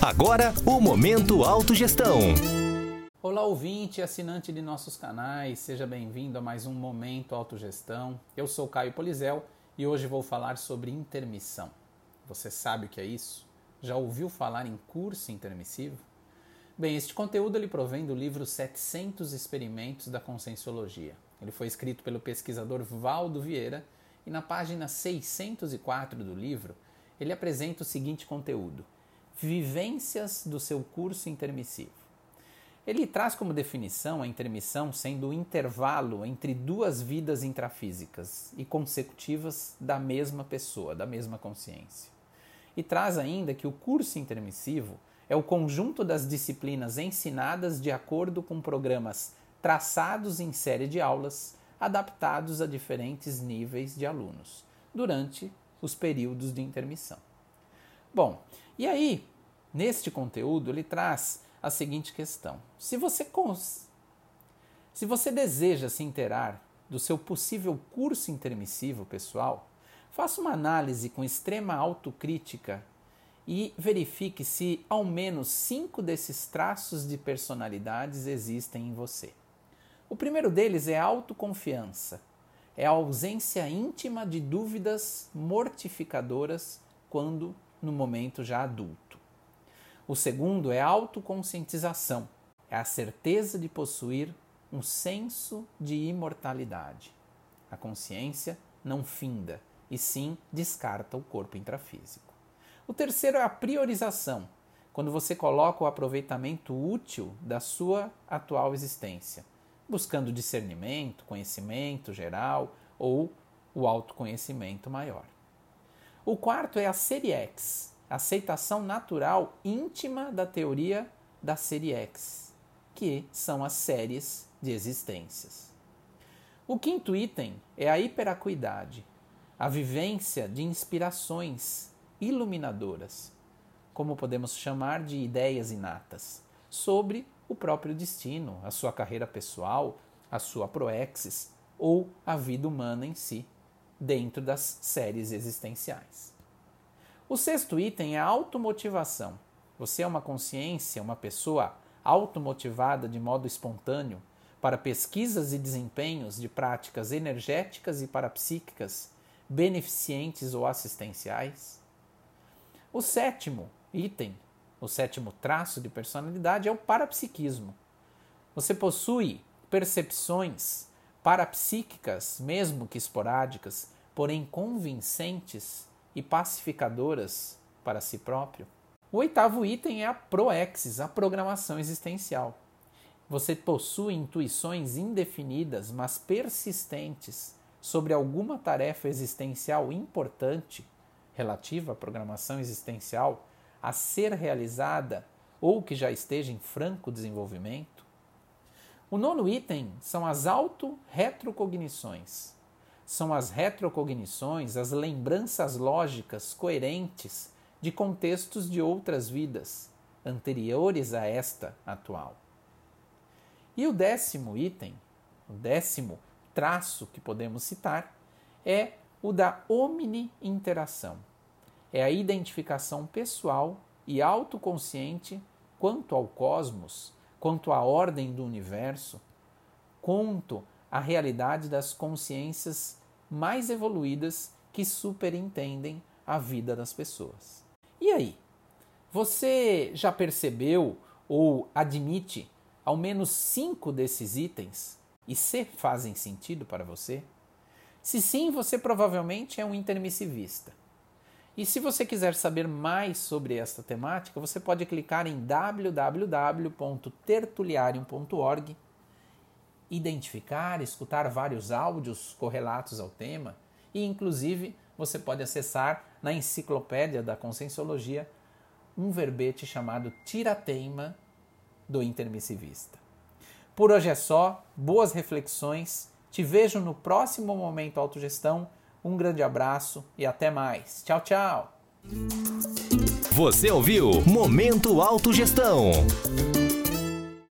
Agora, o Momento Autogestão. Olá, ouvinte assinante de nossos canais, seja bem-vindo a mais um Momento Autogestão. Eu sou Caio Polizel e hoje vou falar sobre intermissão. Você sabe o que é isso? Já ouviu falar em curso intermissivo? Bem, este conteúdo ele provém do livro 700 Experimentos da Conscienciologia. Ele foi escrito pelo pesquisador Valdo Vieira e na página 604 do livro ele apresenta o seguinte conteúdo: Vivências do seu curso intermissivo. Ele traz como definição a intermissão sendo o intervalo entre duas vidas intrafísicas e consecutivas da mesma pessoa, da mesma consciência. E traz ainda que o curso intermissivo é o conjunto das disciplinas ensinadas de acordo com programas traçados em série de aulas, adaptados a diferentes níveis de alunos, durante os períodos de intermissão. Bom, e aí, neste conteúdo, ele traz a seguinte questão: se você, cons... se você deseja se inteirar do seu possível curso intermissivo pessoal, faça uma análise com extrema autocrítica e verifique se ao menos cinco desses traços de personalidades existem em você. O primeiro deles é a autoconfiança, é a ausência íntima de dúvidas mortificadoras quando no momento já adulto. O segundo é a autoconscientização, é a certeza de possuir um senso de imortalidade. A consciência não finda, e sim descarta o corpo intrafísico. O terceiro é a priorização, quando você coloca o aproveitamento útil da sua atual existência, buscando discernimento, conhecimento geral ou o autoconhecimento maior. O quarto é a série X, aceitação natural íntima da teoria da série X, que são as séries de existências. O quinto item é a hiperacuidade, a vivência de inspirações iluminadoras, como podemos chamar de ideias inatas, sobre o próprio destino, a sua carreira pessoal, a sua proexis ou a vida humana em si, dentro das séries existenciais. O sexto item é a automotivação. Você é uma consciência, uma pessoa automotivada de modo espontâneo para pesquisas e desempenhos de práticas energéticas e parapsíquicas beneficentes ou assistenciais? O sétimo item, o sétimo traço de personalidade é o parapsiquismo. Você possui percepções parapsíquicas, mesmo que esporádicas, porém convincentes e pacificadoras para si próprio. O oitavo item é a proexis, a programação existencial. Você possui intuições indefinidas, mas persistentes sobre alguma tarefa existencial importante relativa à programação existencial a ser realizada ou que já esteja em franco desenvolvimento? O nono item são as auto-retrocognições. São as retrocognições, as lembranças lógicas coerentes de contextos de outras vidas anteriores a esta atual. E o décimo item, o décimo traço que podemos citar é o da omni-interação. É a identificação pessoal e autoconsciente quanto ao cosmos, quanto à ordem do universo, quanto à realidade das consciências mais evoluídas que superentendem a vida das pessoas. E aí? Você já percebeu ou admite ao menos cinco desses itens e se fazem sentido para você? Se sim, você provavelmente é um intermissivista. E se você quiser saber mais sobre esta temática, você pode clicar em www.tertuliarium.org, identificar, escutar vários áudios correlatos ao tema e, inclusive, você pode acessar na enciclopédia da Conscienciologia um verbete chamado Tirateima do Intermissivista. Por hoje é só, boas reflexões. Te vejo no próximo Momento Autogestão. Um grande abraço e até mais. Tchau, tchau. Você ouviu Momento Autogestão.